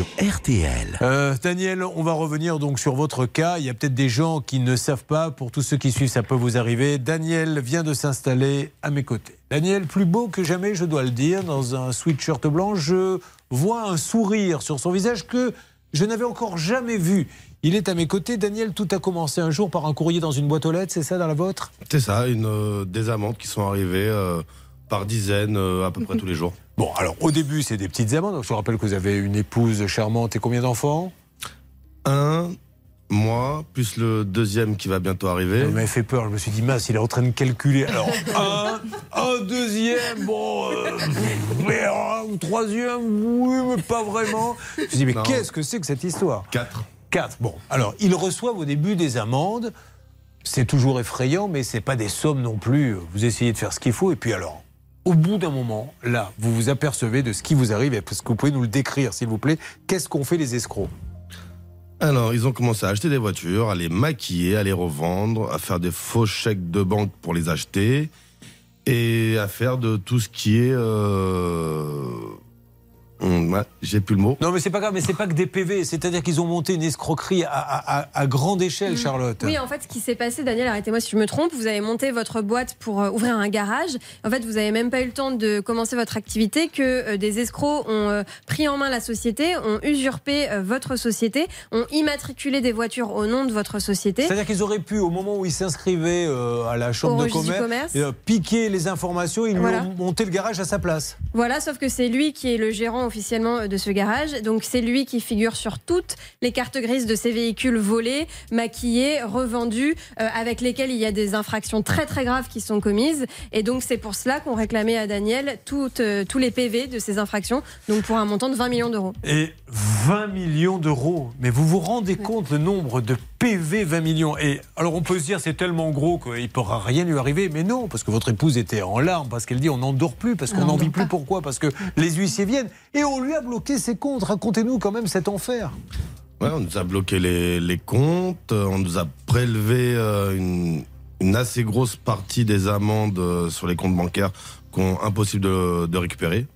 sur RTL. Euh, Daniel, on va revenir donc sur votre cas. Il y a peut-être des gens qui ne savent pas. Pour tous ceux qui suivent, ça peut vous arriver. Daniel vient de s'installer à mes côtés. Daniel, plus beau que jamais, je dois le dire, dans un sweatshirt blanc. Je vois un sourire sur son visage que je n'avais encore jamais vu. Il est à mes côtés. Daniel, tout a commencé un jour par un courrier dans une boîte aux lettres, c'est ça dans la vôtre? C'est ça, une, euh, des amendes qui sont arrivées euh, par dizaines euh, à peu près tous les jours. Bon, alors au début, c'est des petites amendes. Donc, je vous rappelle que vous avez une épouse charmante et combien d'enfants? Un, moi, plus le deuxième qui va bientôt arriver. Ça m'a fait peur. Je me suis dit, mince, il est en train de calculer. Alors, un, un deuxième, bon, euh, mais un troisième, oui, mais pas vraiment. Je me suis dit, mais qu'est-ce que c'est que cette histoire? Quatre. Quatre. Bon, alors, ils reçoivent au début des amendes. C'est toujours effrayant, mais c'est pas des sommes non plus. Vous essayez de faire ce qu'il faut, et puis alors, au bout d'un moment, là, vous vous apercevez de ce qui vous arrive. Est-ce que vous pouvez nous le décrire, s'il vous plaît Qu'est-ce qu'ont fait les escrocs? Alors, ils ont commencé à acheter des voitures, à les maquiller, à les revendre, à faire des faux chèques de banque pour les acheter et à faire de tout ce qui est. Euh... ouais, J'ai plus le mot. Non, mais c'est pas grave, mais c'est pas que des PV. C'est-à-dire qu'ils ont monté une escroquerie à, à- à- à grande échelle, Charlotte. Oui, en fait, ce qui s'est passé, Daniel, arrêtez-moi si je me trompe, vous avez monté votre boîte pour euh, ouvrir un garage. En fait, vous n'avez même pas eu le temps de commencer votre activité que euh, des escrocs ont euh, pris en main la société, ont usurpé votre société, ont immatriculé des voitures au nom de votre société. C'est-à-dire qu'ils auraient pu, au moment où ils s'inscrivaient à la chambre Au de commerce, commerce. euh, piquer les informations, ils lui Voilà. ont monté le garage à sa place. Voilà, sauf que c'est lui qui est le gérant officiellement euh, de ce garage. Donc c'est lui qui figure sur toutes les cartes grises de ces véhicules volés, maquillés, revendus, euh, avec lesquels il y a des infractions très très graves qui sont commises. Et donc c'est pour cela qu'on réclamait à Daniel euh, tous les PV de ces infractions, donc pour un montant de 20 millions d'euros. 20 millions d'euros. Mais vous vous rendez compte le nombre de PV 20 millions Et alors on peut se dire c'est tellement gros qu'il ne pourra rien lui arriver. Mais non, parce que votre épouse était en larmes, parce qu'elle dit on n'en dort plus, parce qu'on On n'en vit plus. Pourquoi? Parce que les huissiers viennent. Et on lui a bloqué ses comptes. Racontez-nous quand même cet enfer. Ouais, on nous a bloqué les, les comptes, on nous a prélevé euh, une, une assez grosse partie des amendes euh, sur les comptes bancaires qu'on impossible de, de récupérer.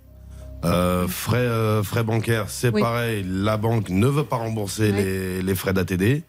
Euh, frais, euh, frais bancaires, c'est Oui. pareil, la banque ne veut pas rembourser les, les frais d'ATD.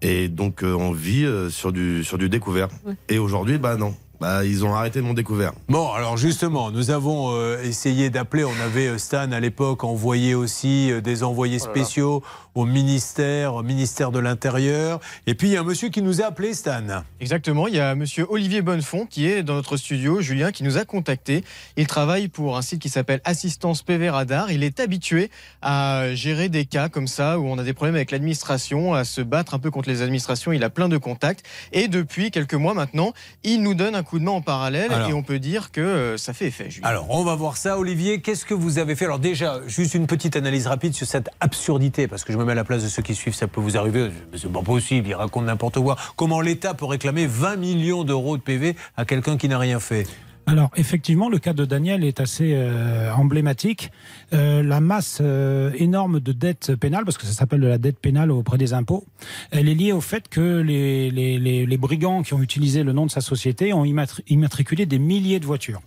Et donc euh, on vit euh, sur, du, sur du découvert. Et aujourd'hui, bah non. Bah, ils ont arrêté mon découvert. Bon, alors justement, nous avons euh, essayé d'appeler. On avait euh, Stan à l'époque envoyé aussi euh, des envoyés spéciaux au ministère, au ministère de l'Intérieur. Et puis il y a un monsieur qui nous a appelé, Stan. Exactement, il y a monsieur Olivier Bonnefond qui est dans notre studio, Julien, qui nous a contacté. Il travaille pour un site qui s'appelle Assistance PV Radar. Il est habitué à gérer des cas comme ça où on a des problèmes avec l'administration, à se battre un peu contre les administrations. Il a plein de contacts. Et depuis quelques mois maintenant, il nous donne un coup de main en parallèle Alors. et on peut dire que euh, ça fait effet, Julien. Alors, on va voir ça. Olivier, qu'est-ce que vous avez fait? Alors déjà, juste une petite analyse rapide sur cette absurdité, parce que je me mets à la place de ceux qui suivent, ça peut vous arriver. Mais C'est pas possible, il raconte n'importe quoi. Comment l'État peut réclamer 20 millions d'euros de PV à quelqu'un qui n'a rien fait? Alors, effectivement, le cas de Daniel est assez euh, emblématique. Euh, la masse euh, énorme de dettes pénales, parce que ça s'appelle de la dette pénale auprès des impôts, elle est liée au fait que les, les, les, les brigands qui ont utilisé le nom de sa société ont immatri- immatriculé des milliers de voitures.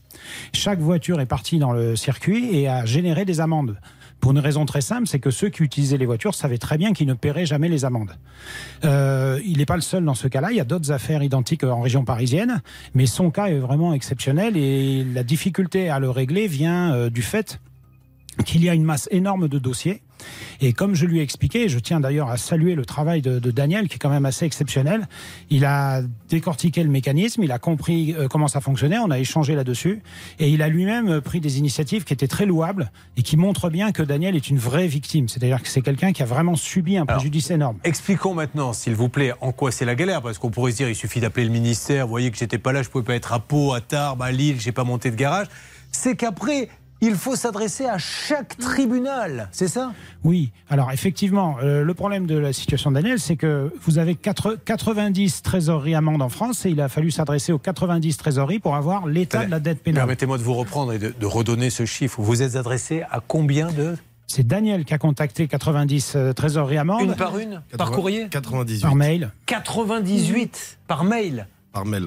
Chaque voiture est partie dans le circuit et a généré des amendes. Pour une raison très simple, c'est que ceux qui utilisaient les voitures savaient très bien qu'ils ne paieraient jamais les amendes. Euh, il n'est pas le seul dans ce cas-là. Il y a d'autres affaires identiques en région parisienne, mais son cas est vraiment exceptionnel et la difficulté à le régler vient euh, du fait qu'il y a une masse énorme de dossiers. Et comme je lui ai expliqué, je tiens d'ailleurs à saluer le travail de, de Daniel, qui est quand même assez exceptionnel. Il a décortiqué le mécanisme, il a compris euh, comment ça fonctionnait, on a échangé là-dessus, et il a lui-même pris des initiatives qui étaient très louables et qui montrent bien que Daniel est une vraie victime. C'est-à-dire que c'est quelqu'un qui a vraiment subi un Alors, préjudice énorme. Expliquons maintenant, s'il vous plaît, en quoi c'est la galère, parce qu'on pourrait se dire, il suffit d'appeler le ministère, vous voyez que j'étais pas là, je pouvais pas être à Pau, à Tarbes, à Lille, j'ai pas monté de garage. C'est qu'après, il faut s'adresser à chaque tribunal, c'est ça? Oui, alors effectivement, euh, le problème de la situation de Daniel, c'est que vous avez quatre- 90 trésoreries amendes en France et il a fallu s'adresser aux 90 trésoreries pour avoir l'état de la dette pénale. Permettez-moi de vous reprendre et de, de redonner ce chiffre. Vous êtes adressé à combien de C'est Daniel qui a contacté 90 euh, trésoreries amendes Une par une? Par courrier? 98 par mail. 98 par mail par mail.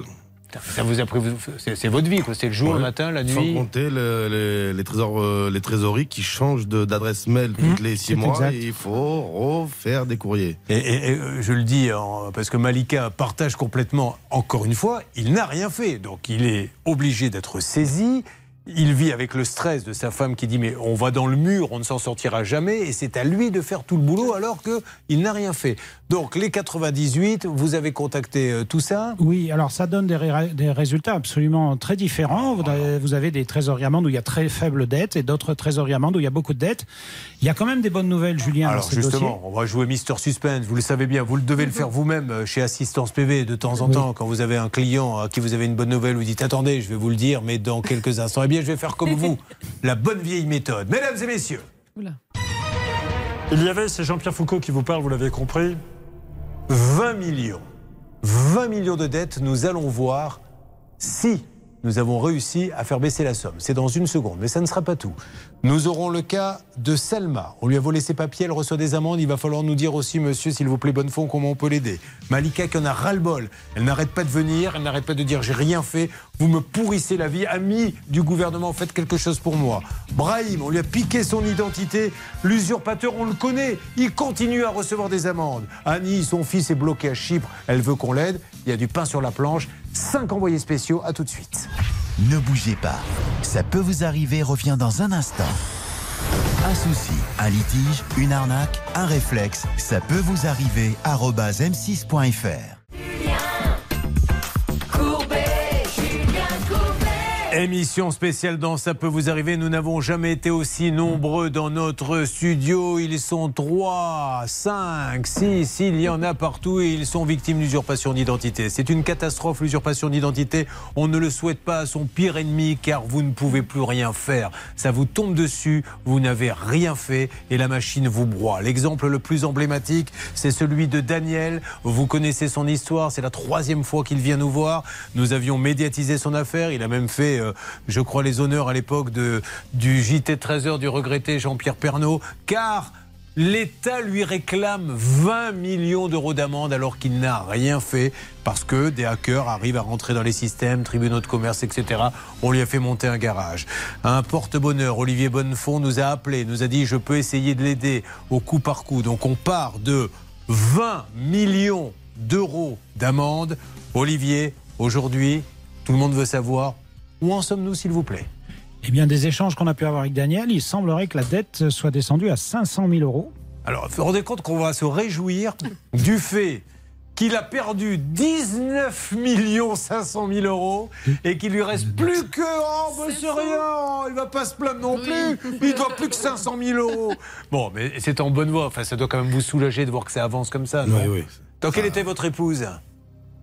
Ça vous a pris, c'est votre vie. C'est le jour, le matin, la nuit. Sans compter les, trésors, euh, les trésoreries qui changent d'adresse mail toutes mmh, les six mois. il faut refaire des courriers. Et, euh, je le dis parce que Malika partage complètement. Encore une fois, il n'a rien fait, donc il est obligé d'être saisi. Il vit avec le stress de sa femme qui dit mais on va dans le mur, on ne s'en sortira jamais et c'est à lui de faire tout le boulot alors qu'il n'a rien fait. Donc les 98, vous avez contacté euh, tout ça Oui, alors ça donne des, résultats absolument très différents. Vous avez, des trésoreries où il y a très faible dette et d'autres trésoreries où il y a beaucoup de dettes. Il y a quand même des bonnes nouvelles, Julien. Alors justement, on va jouer Mister Suspense. Vous le savez bien, vous le devez le faire vous-même euh, chez Assistance PV de temps en temps quand vous avez un client à qui vous avez une bonne nouvelle. Vous dites attendez, je vais vous le dire, mais dans quelques instants. Eh bien, je vais faire comme vous, la bonne vieille méthode. Mesdames et messieurs. Il y avait, c'est Jean-Pierre Foucault qui vous parle, vous l'avez compris, 20 millions. 20 millions de dettes, nous allons voir si nous avons réussi à faire baisser la somme. C'est dans une seconde, mais ça ne sera pas tout. Nous aurons le cas de Selma. On lui a volé ses papiers, elle reçoit des amendes. Il va falloir nous dire aussi, monsieur, s'il vous plaît, bonne fond, comment on peut l'aider. Malika qui en a ras-le-bol. Elle n'arrête pas de venir, elle n'arrête pas de dire j'ai rien fait, vous me pourrissez la vie. Ami du gouvernement, faites quelque chose pour moi. Brahim, on lui a piqué son identité. L'usurpateur, on le connaît. Il continue à recevoir des amendes. Annie, son fils est bloqué à Chypre. Elle veut qu'on l'aide. Il y a du pain sur la planche. Cinq envoyés spéciaux. À tout de suite. Ne bougez pas. Ça peut vous arriver. Reviens dans un instant. Un souci, un litige, une arnaque, un réflexe, ça peut vous arriver. m6.fr Émission spéciale dans Ça peut vous arriver. Nous n'avons jamais été aussi nombreux dans notre studio. Ils sont 3, 5, 6. Il y en a partout et ils sont victimes d'usurpation d'identité. C'est une catastrophe, l'usurpation d'identité. On ne le souhaite pas à son pire ennemi car vous ne pouvez plus rien faire. Ça vous tombe dessus, vous n'avez rien fait et la machine vous broie. L'exemple le plus emblématique, c'est celui de Daniel. Vous connaissez son histoire. C'est la troisième fois qu'il vient nous voir. Nous avions médiatisé son affaire. Il a même fait euh, je crois, les honneurs à l'époque du JT 13h du regretté Jean-Pierre Pernaud, car l'État lui réclame 20 millions d'euros d'amende alors qu'il n'a rien fait parce que des hackers arrivent à rentrer dans les systèmes, tribunaux de commerce, etc. On lui a fait monter un garage. Un porte-bonheur, Olivier Bonnefond, nous a appelé, nous a dit je peux essayer de l'aider au coup par coup. Donc on part de 20 millions d'euros d'amende. Olivier, aujourd'hui, tout le monde veut savoir où en sommes-nous, s'il vous plaît? Eh bien, des échanges qu'on a pu avoir avec Daniel, il semblerait que la dette soit descendue à 500 000 euros. Alors, vous vous rendez compte qu'on va se réjouir du fait qu'il a perdu 19 500 000 euros et qu'il lui reste plus que oh monsieur rien, il va pas se plaindre non plus, il doit plus que 500 000 euros. Bon, mais c'est en bonne voie. Enfin, ça doit quand même vous soulager de voir que ça avance comme ça. Non? oui, oui. Donc, quelle était votre épouse?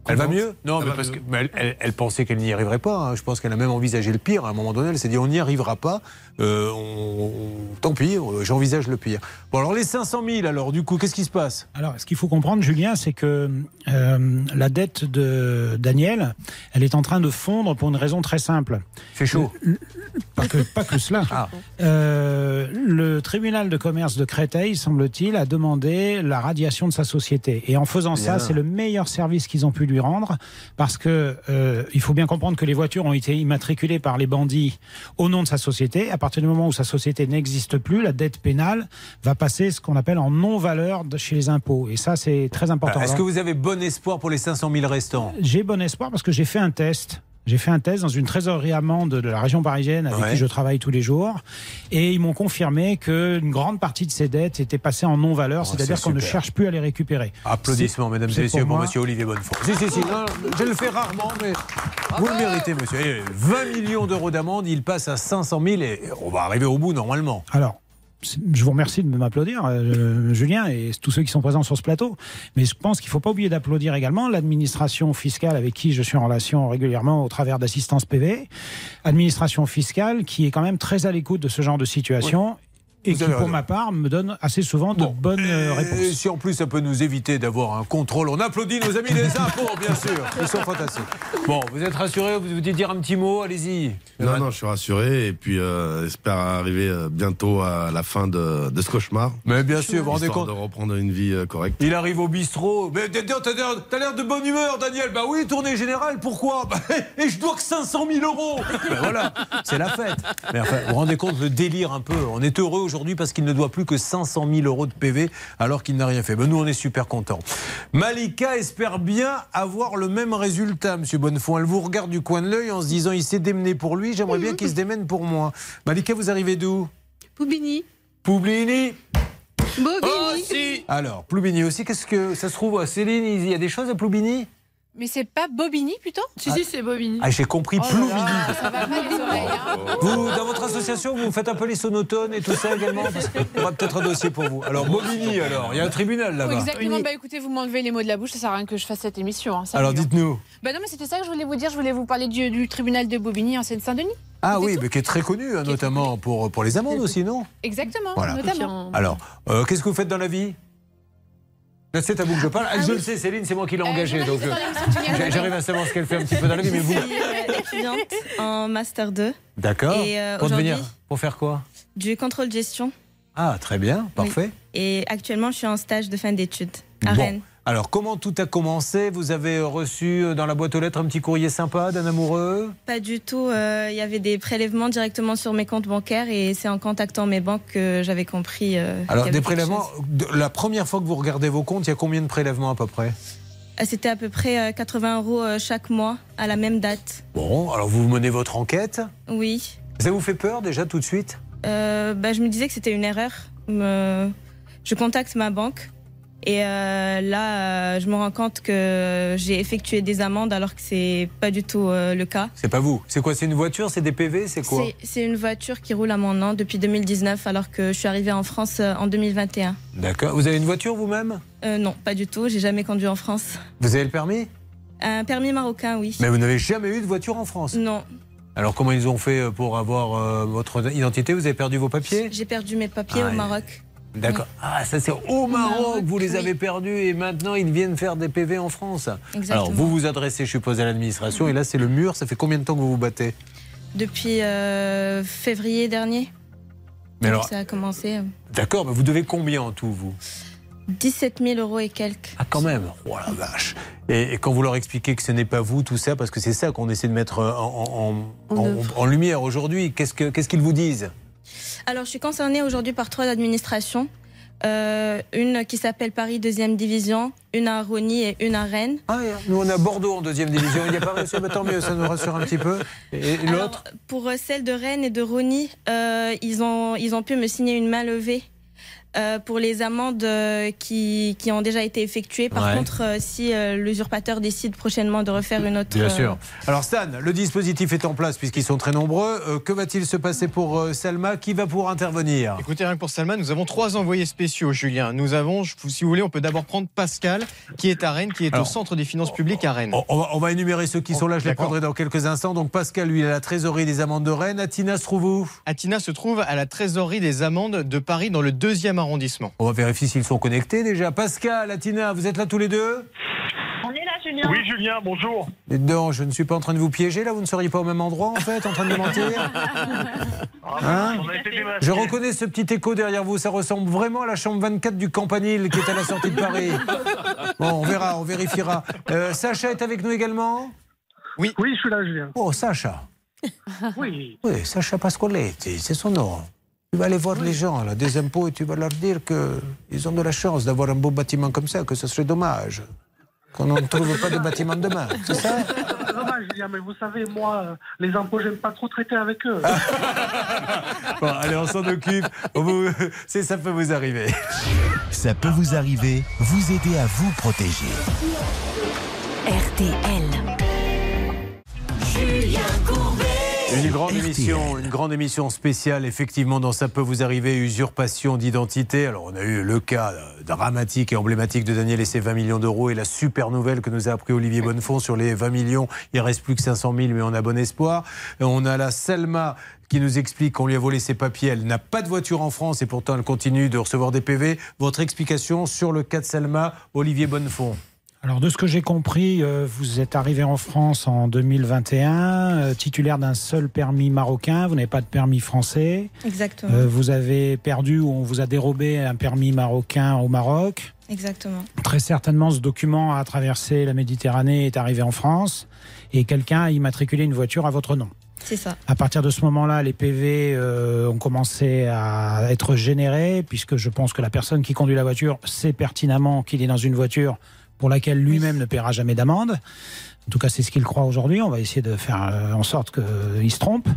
Elle va mieux Non, mais parce que elle, pensait qu'elle n'y arriverait pas. Hein. Je pense qu'elle a même envisagé le pire. À un moment donné, elle s'est dit on n'y arrivera pas. Euh, tant pis, euh, j'envisage le pire. Bon, alors les 500 000, alors du coup, qu'est-ce qui se passe? Alors, ce qu'il faut comprendre, Julien, c'est que euh, la dette de Daniel, elle est en train de fondre pour une raison très simple. C'est chaud. pas, que, pas que cela. Ah. le tribunal de commerce de Créteil, semble-t-il, a demandé la radiation de sa société. Et en faisant ça, c'est le meilleur service qu'ils ont pu lui rendre, parce que il faut bien comprendre que les voitures ont été immatriculées par les bandits au nom de sa société à partir du moment où sa société n'existe plus, la dette pénale va passer ce qu'on appelle en non-valeur chez les impôts. Et ça, c'est très important. Est-ce que vous avez bon espoir pour les 500 000 restants? J'ai bon espoir parce que j'ai fait un test. J'ai fait un test dans une trésorerie amende de la région parisienne avec qui je travaille tous les jours. Et ils m'ont confirmé qu'une grande partie de ces dettes étaient passées en non-valeur, oh, c'est-à-dire qu'on ne cherche plus à les récupérer. Applaudissements, mesdames et messieurs, pour, monsieur Olivier Bonnefond. Si, si, si, je le fais rarement, mais vous le méritez, monsieur. 20 millions d'euros d'amende, il passe à 500 000 et on va arriver au bout normalement. Alors, je vous remercie de m'applaudir, euh, Julien, et tous ceux qui sont présents sur ce plateau. Mais je pense qu'il ne faut pas oublier d'applaudir également l'administration fiscale avec qui je suis en relation régulièrement au travers d'assistance PV. Administration fiscale qui est quand même très à l'écoute de ce genre de situation. Et qui, pour ma part, me donne assez souvent de Bon, bonnes euh, et réponses. si en plus ça peut nous éviter d'avoir un contrôle, on applaudit nos amis des impôts, bien sûr. Ils sont fantastiques. Bon, vous êtes rassurés Vous voulez dire un petit mot Allez-y. Non, non, je suis rassuré et puis euh, j'espère arriver euh, bientôt à la fin de, de ce cauchemar. Mais bien sûr, vous vous rendez compte de reprendre une vie correcte. Il arrive au bistrot. Mais t'as t'as l'air t'as l'air de bonne humeur, Daniel. Bah oui, tournée générale, pourquoi? Bah, Et je dois que 500 000 euros. Ben voilà, c'est la fête. Mais enfin, vous vous rendez compte le délire un peu. On est heureux aujourd'hui parce qu'il ne doit plus que 500 000 euros de PV alors qu'il n'a rien fait. Ben nous, on est super contents. Malika espère bien avoir le même résultat, Monsieur Bonnefond. Elle vous regarde du coin de l'œil en se disant il s'est démené pour lui, j'aimerais bien qu'il se démène pour moi. Malika, vous arrivez d'où Poubini. Poublini Bobini. Alors, Ploubini aussi, qu'est-ce que ça se trouve? À Céline Il y a des choses à Ploubini Mais c'est pas Bobini plutôt? Si, si, c'est Bobigny. Ah, j'ai compris, Oh là Ploubini. là, Ça va pas les oreilles. hein. Vous, dans votre association, vous faites un peu les sonotones et tout ça également Parce qu'on aura peut-être un dossier pour vous. Alors, Bobigny, alors, il y a un tribunal là-bas. Exactement. Bah écoutez, vous m'enlevez les mots de la bouche, ça sert à rien que je fasse cette émission. hein, Alors, sérieux. dites-nous. Bah non, mais c'était ça que je voulais vous dire. Je voulais vous parler du, du tribunal de Bobigny en Seine-Saint-Denis. Ah oui, mais qui est très connu, hein, très notamment pour, pour les amendes aussi, non? Exactement, Voilà. notamment. Alors, euh, qu'est-ce que vous faites dans la vie? C'est à vous que je parle. Ah, je le sais, Céline, c'est moi qui l'ai engagée. Euh, donc, journaliste euh, j'arrive à savoir ce qu'elle fait un petit peu dans la vie, mais vous. Je suis étudiante en Master 2 D'accord. Et, euh, pour devenir. Pour faire quoi? du contrôle de gestion. Ah, très bien, parfait. Et actuellement, je suis en stage de fin d'études à Bon. Rennes. Alors, comment tout a commencé? Vous avez reçu euh, dans la boîte aux lettres un petit courrier sympa d'un amoureux? Pas du tout. euh, Il y avait des prélèvements directement sur mes comptes bancaires et c'est en contactant mes banques que j'avais compris. euh, Alors, des prélèvements, la première fois que vous regardez vos comptes, il y a combien de prélèvements à peu près? Ah, C'était à peu près euh, 80 euros euh, chaque mois à la même date. Bon, alors vous menez votre enquête? Oui. Ça vous fait peur déjà tout de suite? Euh, bah, je me disais que c'était une erreur. Je contacte ma banque et euh, là, euh, je me rends compte que j'ai effectué des amendes alors que c'est pas du tout euh, le cas. C'est pas vous. C'est quoi C'est une voiture C'est des PV C'est quoi C'est- une voiture qui roule à mon nom depuis 2019 alors que je suis arrivée en France en 2021. D'accord. Vous avez une voiture vous-même? Non, pas du tout. J'ai jamais conduit en France. Vous avez le permis? Un permis marocain, oui. Mais vous n'avez jamais eu de voiture en France? Non, Alors comment ils ont fait pour avoir votre identité? Vous avez perdu vos papiers? J'ai perdu mes papiers Ah, au Maroc. D'accord. Ah, ça c'est au Maroc, vous les avez perdus et maintenant ils viennent faire des PV en France. Exactement. Alors vous vous adressez, je suppose, à l'administration et là c'est le mur. Ça fait combien de temps que vous vous battez? Depuis euh, février dernier. Mais alors, ça a commencé. d'accord, mais vous devez combien en tout vous? 17 000 euros et quelques. Ah quand même, oh la vache. Et, et quand vous leur expliquez que ce n'est pas vous, tout ça, parce que c'est ça qu'on essaie de mettre euh, en, en- en- en lumière aujourd'hui, qu'est-ce que- qu'est-ce qu'ils vous disent? Alors, je suis concernée aujourd'hui par trois administrations. Euh, une qui s'appelle Paris deuxième division, une à Rony et une à Rennes. Ah, Nous on a Bordeaux en deuxième division, il n'y a pas réussi, mais tant mieux, ça nous rassure un petit peu. Et, et l'autre? Pour euh, celle de Rennes et de Rony, euh, ils, ont, ils ont pu me signer une main levée. Euh, pour les amendes euh, qui, qui ont déjà été effectuées. Par Ouais. contre, euh, si euh, l'usurpateur décide prochainement de refaire une autre. Bien euh, sûr. Alors Stan, le dispositif est en place puisqu'ils sont très nombreux. Euh, que va-t-il se passer pour euh, Salma Qui va pouvoir intervenir? Écoutez, rien que pour Salma, nous avons trois envoyés spéciaux, Julien. Nous avons, si vous voulez, on peut d'abord prendre Pascal, qui est à Rennes, qui est Alors, au centre des finances publiques à Rennes. on, va, on va énumérer ceux qui sont là, je les prendrai dans quelques instants. Donc Pascal, lui, a la trésorerie des amendes de Rennes. Atina se trouve où? Atina se trouve à la trésorerie des amendes de Paris dans le deuxième arrondissement. On va vérifier s'ils sont connectés déjà. Pascal, Atina, vous êtes là tous les deux On est là, Julien. Oui, Julien, bonjour. Donc, je ne suis pas en train de vous piéger là, vous ne seriez pas au même endroit en fait, en train de me mentir Hein on a été démasqués. Je reconnais ce petit écho derrière vous, ça ressemble vraiment à la chambre 24 du Campanile qui est à la sortie de Paris. Bon, on verra, on vérifiera. Euh, Sacha est avec nous également Oui, je suis là, Julien. Oh, Sacha. Oui. Oui, Sacha Pascoletti, c'est son nom. Tu vas aller voir les gens là, des impôts et tu vas leur dire qu'ils ont de la chance d'avoir un beau bâtiment comme ça, que ce serait dommage qu'on ne trouve pas de bâtiment demain. C'est ça? C'est dommage, Julien, mais vous savez, moi, euh, les impôts, j'aime pas trop traiter avec eux. Bon, allez, on s'en occupe. On vous- c'est- Ça peut vous arriver. Ça peut vous arriver, vous aider à vous protéger. RTL. Une grande émission, une grande émission spéciale, effectivement, dans Ça peut vous arriver, usurpation d'identité. Alors, on a eu le cas euh, dramatique et emblématique de Daniel et ses 20 millions d'euros et la super nouvelle que nous a appris Olivier Bonnefond sur les 20 millions. Il reste plus que 500 000, mais on a bon espoir. Et on a la Selma qui nous explique qu'on lui a volé ses papiers. Elle n'a pas de voiture en France et pourtant elle continue de recevoir des PV. Votre explication sur le cas de Selma, Olivier Bonnefond. Alors, de ce que j'ai compris, euh, vous êtes arrivé en France en 2021, euh, titulaire d'un seul permis marocain, vous n'avez pas de permis français. Exactement. Euh, vous avez perdu ou on vous a dérobé un permis marocain au Maroc. Exactement. Très certainement, ce document a traversé la Méditerranée et est arrivé en France et quelqu'un a immatriculé une voiture à votre nom. C'est ça. À partir de ce moment-là, les PV euh, ont commencé à être générés, puisque je pense que la personne qui conduit la voiture sait pertinemment qu'il est dans une voiture pour laquelle lui-même ne paiera jamais d'amende. En tout cas, c'est ce qu'il croit aujourd'hui. On va essayer de faire euh, en sorte qu'il se trompe.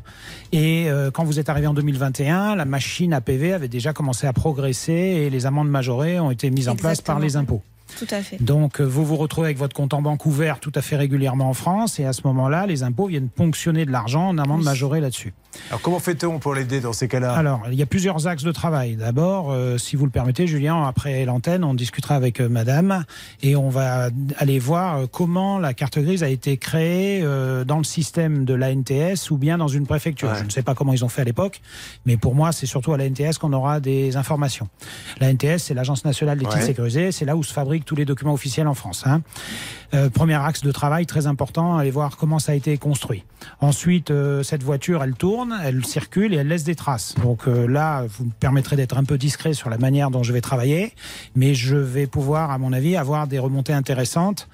Et euh, quand vous êtes arrivé en 2021, la machine à PV avait déjà commencé à progresser et les amendes majorées ont été mises en place par les impôts. Tout à fait. Donc, euh, vous vous retrouvez avec votre compte en banque ouvert tout à fait régulièrement en France, et à ce moment-là, les impôts viennent ponctionner de l'argent en amende majorée là-dessus. Alors, comment fait-on pour l'aider dans ces cas-là? Alors, il y a plusieurs axes de travail. D'abord, euh, si vous le permettez, Julien, après l'antenne, on discutera avec euh, Madame et on va aller voir euh, comment la carte grise a été créée euh, dans le système de l'ANTS ou bien dans une préfecture. Ouais. Je ne sais pas comment ils ont fait à l'époque, mais pour moi, c'est surtout à l'ANTS qu'on aura des informations. L'ANTS, c'est l'Agence nationale des titres Ouais. sécurisés, c'est là où se tous les documents officiels en France. hein. Euh, premier axe de travail très important, aller voir comment ça a été construit. Ensuite, euh, cette voiture, elle tourne, elle circule et elle laisse des traces. Donc euh, là, vous me permettrez d'être un peu discret sur la manière dont je vais travailler, mais je vais pouvoir, à mon avis, avoir des remontées intéressantes.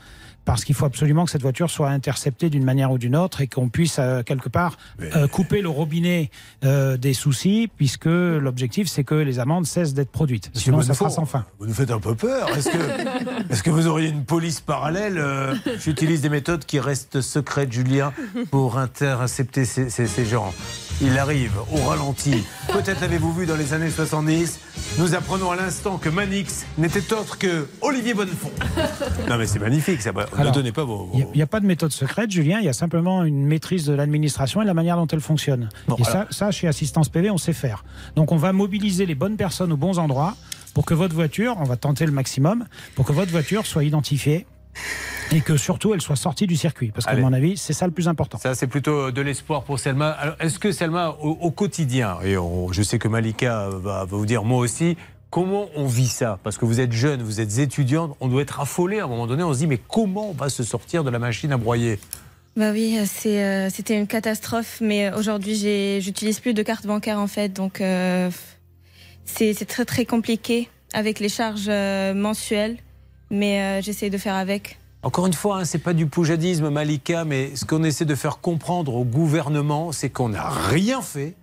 Parce qu'il faut absolument que cette voiture soit interceptée d'une manière ou d'une autre et qu'on puisse euh, quelque part euh, couper le robinet euh, des soucis, puisque l'objectif c'est que les amendes cessent d'être produites. Monsieur Sinon, ça sera sans fin. Vous nous faites un peu peur. Est-ce que, vous auriez une police parallèle J'utilise des méthodes qui restent secrètes, Julien, pour intercepter ces, ces- ces gens? Il arrive au ralenti. Peut-être l'avez-vous vu dans les années 70. Nous apprenons à l'instant que Manix n'était autre que Olivier Bonnefond. Non mais c'est magnifique, ça. Ne Alors, donnez pas vos... Il n'y a, pas de méthode secrète, Julien. Il y a simplement une maîtrise de l'administration et la manière dont elle fonctionne. Bon, et alors- ça, ça, chez Assistance PV, on sait faire. Donc, on va mobiliser les bonnes personnes aux bons endroits pour que votre voiture, on va tenter le maximum, pour que votre voiture soit identifiée et que surtout elle soit sortie du circuit. Parce qu'à mon avis, c'est ça le plus important. Ça, c'est plutôt de l'espoir pour Selma. Alors, est-ce que Selma, au, au quotidien, et on- je sais que Malika va, va vous dire moi aussi, comment on vit ça? Parce que vous êtes jeune, vous êtes étudiante, on doit être affolé à un moment donné. On se dit, mais comment on va se sortir de la machine à broyer? Bah oui, c'est, euh, c'était une catastrophe, mais aujourd'hui, j'ai, j'utilise plus de carte bancaire en fait, donc euh, c'est, c'est très très compliqué avec les charges euh, mensuelles, mais euh, j'essaie de faire avec. Encore une fois, hein, c'est pas du poujadisme, Malika, mais ce qu'on essaie de faire comprendre au gouvernement, c'est qu'on n'a rien fait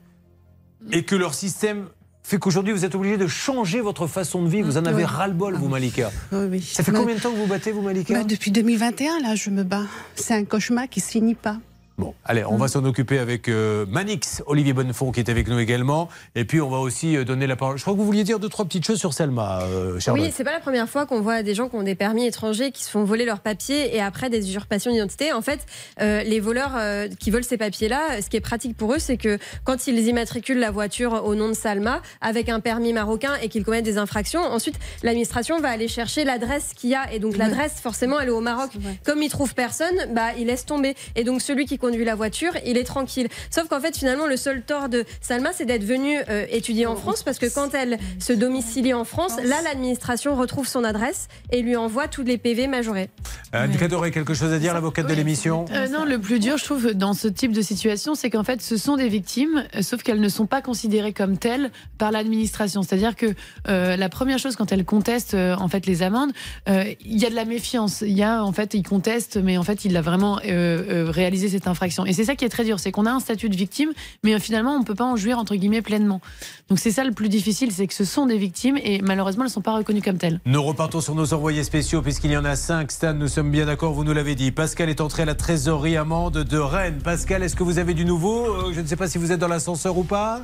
et que leur système fait qu'aujourd'hui vous êtes obligé de changer votre façon de vivre. Vous en avez Oui. ras-le-bol, vous, Malika. Oui, oui. Ça fait combien de temps que vous battez, vous, Malika bah, Depuis 2021, là, je me bats. C'est un cauchemar qui se finit pas. Bon, allez, on va s'en occuper avec euh, Manix, Olivier Bonnefond, qui est avec nous également. Et puis, on va aussi euh, donner la parole. Je crois que vous vouliez dire deux, trois petites choses sur Selma, euh, Charlotte. Oui, c'est pas la première fois qu'on voit des gens qui ont des permis étrangers qui se font voler leurs papiers et après des usurpations d'identité. En fait, euh, les voleurs euh, qui volent ces papiers-là, ce qui est pratique pour eux, c'est que quand ils immatriculent la voiture au nom de Salma avec un permis marocain et qu'ils commettent des infractions, ensuite l'administration va aller chercher l'adresse qu'il y a et donc l'adresse forcément elle est au Maroc. Comme ils trouvent personne, bah ils laissent tomber et donc celui qui conduit la voiture, il est tranquille. Sauf qu'en fait finalement le seul tort de Salma, c'est d'être venue euh, étudier en France parce que quand elle se domicilie en France, là l'administration retrouve son adresse et lui envoie tous les PV majorés. Euh, Anne Cadoré, quelque chose à dire, l'avocate de l'émission Euh, non, le plus dur, je trouve, dans ce type de situation, c'est qu'en fait, ce sont des victimes, euh, sauf qu'elles ne sont pas considérées comme telles par l'administration. C'est-à-dire que euh, la première chose, quand elles contestent euh, en fait les amendes, euh, il y a de la méfiance. Il y a en fait, ils contestent, mais en fait, il a vraiment euh, euh, réalisé cette Et c'est ça qui est très dur, c'est qu'on a un statut de victime, mais finalement, on ne peut pas en jouir entre guillemets pleinement. Donc c'est ça le plus difficile, c'est que ce sont des victimes et malheureusement, elles ne sont pas reconnues comme telles. Nous repartons sur nos envoyés spéciaux, puisqu'il y en a cinq. Stan, nous sommes bien d'accord, vous nous l'avez dit. Pascal est entré à la trésorerie amende de Rennes. Pascal, est-ce que vous avez du nouveau? Euh, Je ne sais pas si vous êtes dans l'ascenseur ou pas.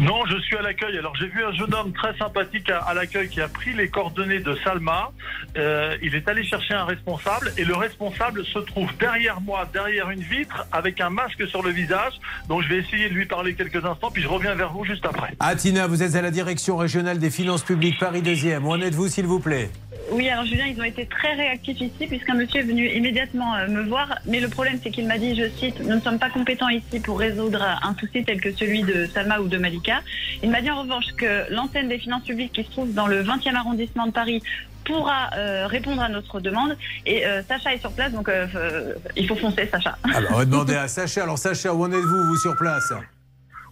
Non, je suis à l'accueil. Alors j'ai vu un jeune homme très sympathique à, l'accueil qui a pris les coordonnées de Salma. Euh, il est allé chercher un responsable et le responsable se trouve derrière moi, derrière une vitre, avec un masque sur le visage. Donc je vais essayer de lui parler quelques instants, puis je reviens vers vous juste après. Ah, Tina, vous êtes à la direction régionale des finances publiques Paris 2e. Où en êtes-vous, s'il vous plaît? Oui, alors Julien, ils ont été très réactifs ici puisqu'un monsieur est venu immédiatement euh, me voir. Mais le problème, c'est qu'il m'a dit, je cite, nous ne sommes pas compétents ici pour résoudre un souci tel que celui de Salma ou de Malika. Il m'a dit en revanche que l'antenne des finances publiques qui se trouve dans le 20e arrondissement de Paris pourra euh, répondre à notre demande. Et euh, Sacha est sur place, donc euh, il faut foncer, Sacha. Alors, on va demander à Sacha. Alors, Sacha, où en êtes-vous, vous, sur place?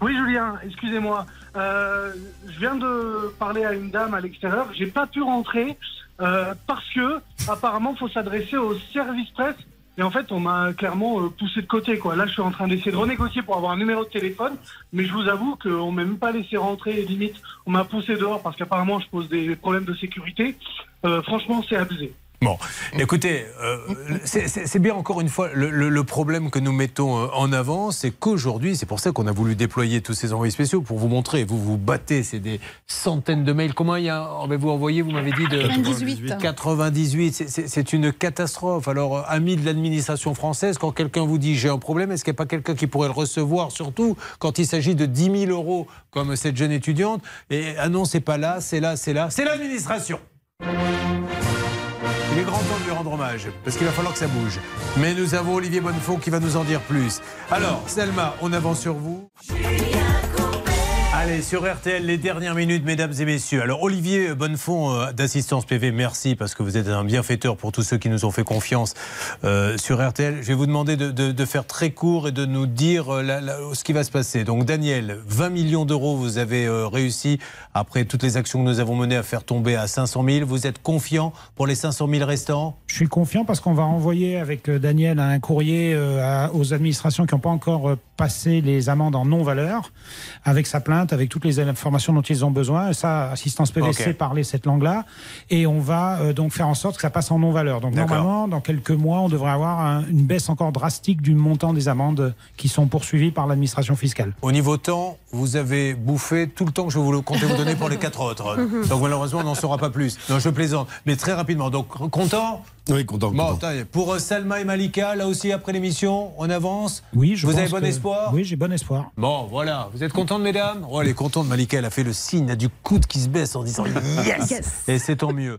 Oui, Julien, excusez-moi. Euh, je viens de parler à une dame à l'extérieur. J'ai pas pu rentrer euh, parce que apparemment, faut s'adresser au service presse. Et en fait, on m'a clairement euh, poussé de côté. Quoi. Là, je suis en train d'essayer de renégocier pour avoir un numéro de téléphone, mais je vous avoue qu'on m'a même pas laissé rentrer. Limite, on m'a poussé dehors parce qu'apparemment, je pose des problèmes de sécurité. Euh, franchement, c'est abusé. Bon, écoutez, euh, c'est- bien encore une fois le, le- le problème que nous mettons euh, en avant, c'est qu'aujourd'hui, c'est pour ça qu'on a voulu déployer tous ces envoyés spéciaux pour vous montrer. Vous vous battez, c'est des centaines de mails. Y a, avez-vous envoyé Vous m'avez dit de 98. 98. c'est- c'est- C'est une catastrophe. Alors, euh, amis de l'administration française, quand quelqu'un vous dit j'ai un problème, est-ce qu'il n'y a pas quelqu'un qui pourrait le recevoir, surtout quand il s'agit de 10 000 euros comme cette jeune étudiante? Et ah non, c'est pas là, c'est là, c'est là, c'est l'administration. Il est grand temps de lui rendre hommage, parce qu'il va falloir que ça bouge. Mais nous avons Olivier Bonnefond qui va nous en dire plus. Alors, Selma, on avance sur vous. Allez, sur RTL, les dernières minutes, mesdames et messieurs. Alors, Olivier Bonnefond euh, d'Assistance PV, merci parce que vous êtes un bienfaiteur pour tous ceux qui nous ont fait confiance euh, sur RTL. Je vais vous demander de, faire très court et de nous dire euh, ce qui va se passer. Donc, Daniel, 20 millions d'euros, vous avez réussi, après toutes les actions que nous avons menées, à faire tomber à 500 000. Vous êtes confiant pour les 500 000 restants? Je suis confiant parce qu'on va envoyer avec Daniel un courrier aux administrations qui n'ont pas encore passé les amendes en non-valeur, avec sa plainte, avec toutes les informations dont ils ont besoin. Ça, Assistance PV Ok. sait parler cette langue-là. Et on va euh, donc faire en sorte que ça passe en non-valeur. Donc normalement, dans quelques mois, on devrait avoir un- une baisse encore drastique du montant des amendes qui sont poursuivies par l'administration fiscale. Au niveau temps, vous avez bouffé tout le temps que je vous comptais vous donner pour les quatre autres. Donc malheureusement, on n'en saura pas plus. Non, je plaisante. Mais très rapidement. Donc content? Oui, content. Bon, content. pour euh, Salma et Malika, là aussi après l'émission, on avance Oui, je Vous avez bon que- espoir Oui, j'ai bon espoir. Bon, voilà. Vous êtes contente, mesdames Oh, elle est contente, Malika. Elle a fait le signe, elle a du coude qui se baisse en disant yes, Yes. Et c'est tant mieux.